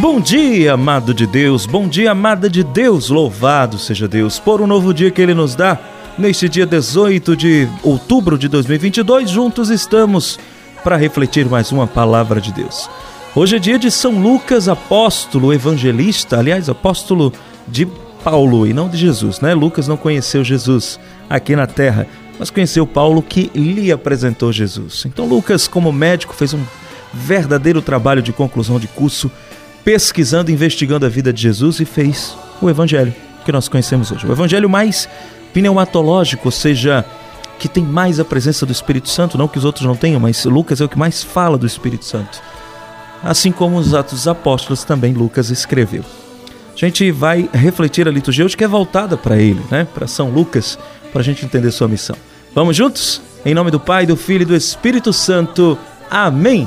Bom dia, amado de Deus, bom dia, amada de Deus, louvado seja Deus por um novo dia que Ele nos dá. Neste dia 18 de outubro de 2022, juntos estamos para refletir mais uma palavra de Deus. Hoje é dia de São Lucas, apóstolo, evangelista, aliás, apóstolo de Paulo e não de Jesus, né? Lucas não conheceu Jesus aqui na terra, mas conheceu Paulo que lhe apresentou Jesus. Então, Lucas, como médico, fez um verdadeiro trabalho de conclusão de curso, pesquisando, investigando a vida de Jesus e fez o evangelho que nós conhecemos hoje. O evangelho mais pneumatológico, ou seja, que tem mais a presença do Espírito Santo, não que os outros não tenham, mas Lucas é o que mais fala do Espírito Santo. Assim como os Atos dos Apóstolos também Lucas escreveu. A gente vai refletir a liturgia hoje que é voltada para ele, né? Para São Lucas, para a gente entender sua missão. Vamos juntos? Em nome do Pai, do Filho e do Espírito Santo. Amém.